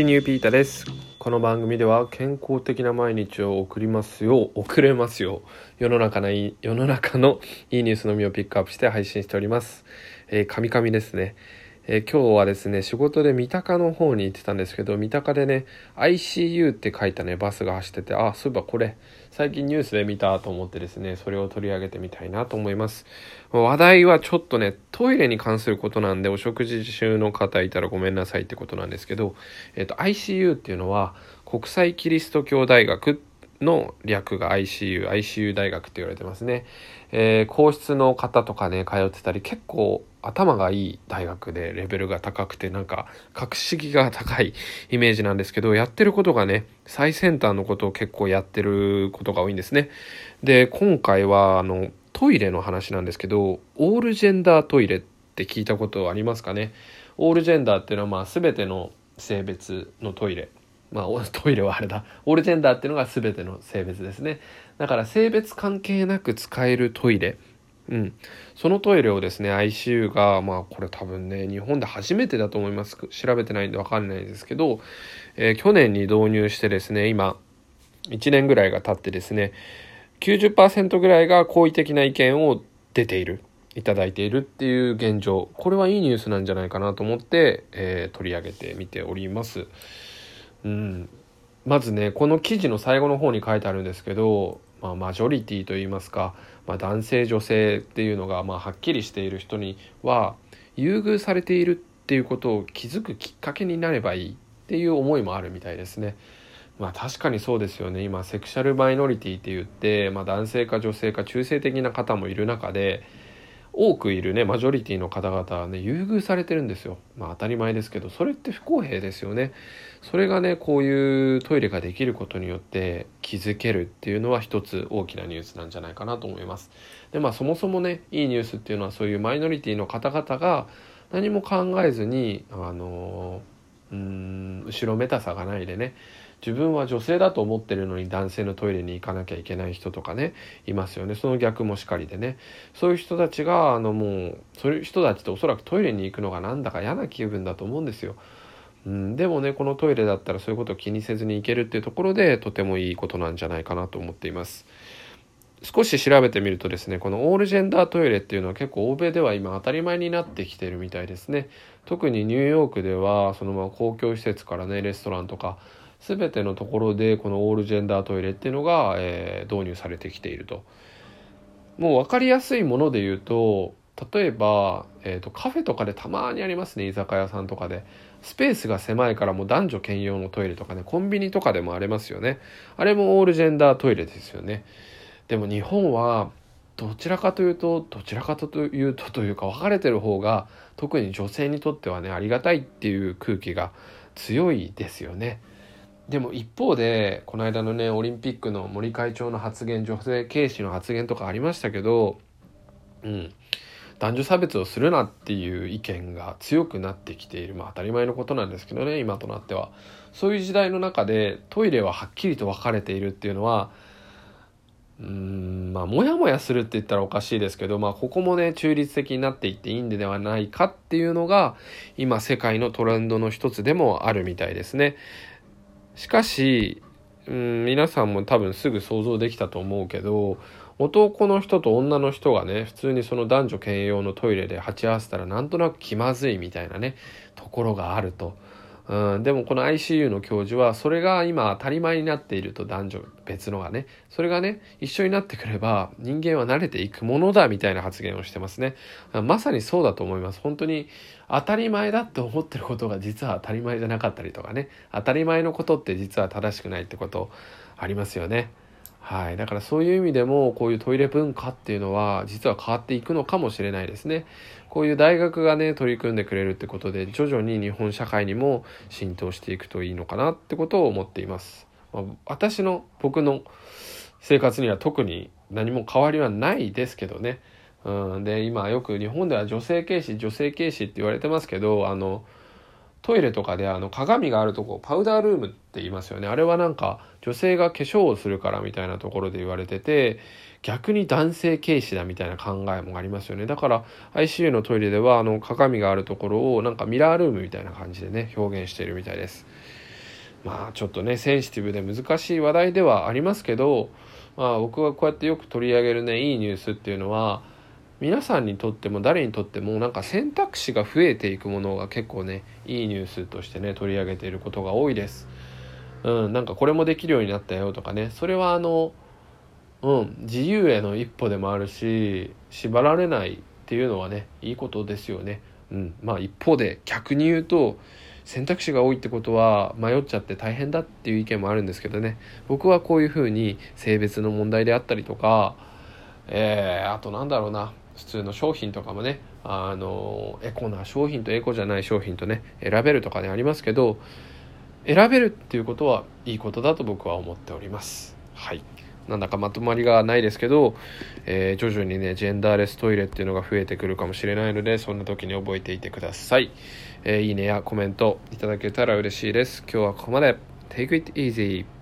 ピニューピータです。この番組では健康的な毎日を送りますよ。う送れますよ。う世の中のいい世の中のいいニュースのみをピックアップして配信しております。えー、カミカミですね。えー、今日はですね仕事で三鷹の方に行ってたんですけど三鷹でね ICU って書いたねバスが走っててあそういえばこれ最近ニュースで見たと思ってですねそれを取り上げてみたいなと思います。話題はちょっとねトイレに関することなんでお食事中の方いたらごめんなさいってことなんですけど、えっ、ー、と ICU っていうのは国際キリスト教大学っての略が ICU、ICU 大学って言われてますね。えー、皇室の方とかね、通ってたり、結構頭がいい大学でレベルが高くて、なんか、格式が高いイメージなんですけど、やってることがね、最先端のことを結構やってることが多いんですね。で、今回は、あの、トイレの話なんですけど、オールジェンダートイレって聞いたことありますかね？オールジェンダーっていうのは、まあ、全ての性別のトイレまあ、トイレはあれだ。オールジェンダーっていうのが全ての性別ですね。だから性別関係なく使えるトイレ。うん。そのトイレをですね、ICU が、まあこれ多分ね、日本で初めてだと思います。調べてないんでわかんないですけど、えー、去年に導入してですね、今、1年ぐらいが経ってですね、90%ぐらいが好意的な意見を出ている。いただいているっていう現状。これはいいニュースなんじゃないかなと思って、えー、取り上げてみております。うん、まずねこの記事の最後の方に書いてあるんですけど、まあ、マジョリティといいますか、まあ、男性女性っていうのがまあはっきりしている人には優遇されているっていうことを気づくきっかけになればいいっていう思いもあるみたいですね。まあ確かにそうですよね今セクシャルマイノリティって言って、まあ、男性か女性か中性的な方もいる中で多くいるねマジョリティの方々はね優遇されてるんですよ。まあ当たり前ですけどそれって不公平ですよね。それがねこういうトイレができることによって気づけるっていうのは一つ大きなニュースなんじゃないかなと思います。でまあそもそもねいいニュースっていうのはそういうマイノリティの方々が何も考えずにあのうん後ろめたさがないでね自分は女性だと思ってるのに男性のトイレに行かなきゃいけない人とかねいますよねその逆もしかりでねそういう人たちがあのもうそういう人たちっておそらくトイレに行くのがなんだか嫌な気分だと思うんですよ。うん、でもねこのトイレだったらそういうことを気にせずに行けるっていうところでとてもいいことなんじゃないかなと思っています。少し調べてみるとですねこのオールジェンダートイレっていうのは結構欧米では今当たり前になってきてるみたいですね特にニューヨークではそのまま公共施設からねレストランとか全てのところでこのオールジェンダートイレっていうのが、えー、導入されてきていると。もう分かりやすいもので言うと例えば、えーと、カフェとかでたまにありますね居酒屋さんとかで。スペースが狭いからもう男女兼用のトイレとかねコンビニとかでもありますよね。あれもオールジェンダートイレですよね。でも日本はどちらかというとどちらかというとというか分かれてる方が特に女性にとってはねありがたいっていう空気が強いですよね。でも一方でこの間のねオリンピックの森会長の発言女性軽視の発言とかありましたけど、うん、男女差別をするなっていう意見が強くなってきている。まあ当たり前のことなんですけどね今となっては。そういう時代の中でトイレははっきりと分かれているっていうのはうんまあモヤモヤするって言ったらおかしいですけどまあここもね中立的になっていっていいんではないかっていうのが今世界のトレンドの一つでもあるみたいですね。しかし、うん、皆さんも多分すぐ想像できたと思うけど男の人と女の人がね普通にその男女兼用のトイレで鉢合わせたらなんとなく気まずいみたいなねところがあると。うん、でもこの ICU の教授はそれが今当たり前になっていると男女別のがねそれがね一緒になってくれば人間は慣れていくものだみたいな発言をしてますね。まさにそうだと思います。本当に当たり前だって思ってることが実は当たり前じゃなかったりとかね。当たり前のことって実は正しくないってことありますよね。はい、だからそういう意味でもこういうトイレ文化っていうのは実は変わっていくのかもしれないですね。こういう大学がね取り組んでくれるってことで徐々に日本社会にも浸透していくといいのかなってことを思っています。まあ、私の僕の生活には特に何も変わりはないですけどね。うん、で今よく日本では女性軽視女性軽視って言われてますけどあのトイレとかであの鏡があるとこパウダールームって言いますよね。あれはなんか女性が化粧をするからみたいなところで言われてて逆に男性軽視だみたいな考えもありますよね。だから ICU のトイレではあの鏡があるところをなんかミラールームみたいな感じでね表現しているみたいです。まあちょっとねセンシティブで難しい話題ではありますけど、まあ、僕がこうやってよく取り上げるねいいニュースっていうのは皆さんにとっても誰にとってもなんか選択肢が増えていくものが結構ねいいニュースとしてね取り上げていることが多いです。うん、なんかこれもできるようになったよとかねそれはあの、うん、自由への一歩でもあるし縛られないっていうのはねいいことですよね。うん、まあ一方で逆に言うと選択肢が多いってことは迷っちゃって大変だっていう意見もあるんですけどね僕はこういうふうに性別の問題であったりとか、えー、あとなんだろうな普通の商品とかもねあのエコな商品とエコじゃない商品とね選べるとかねありますけど選べるっていうことはいいことだと僕は思っております。はい。なんだかまとまりがないですけど、えー、徐々にねジェンダーレストイレっていうのが増えてくるかもしれないのでそんな時に覚えていてください、えー、いいねやコメントいただけたら嬉しいです。今日はここまで。Take it easy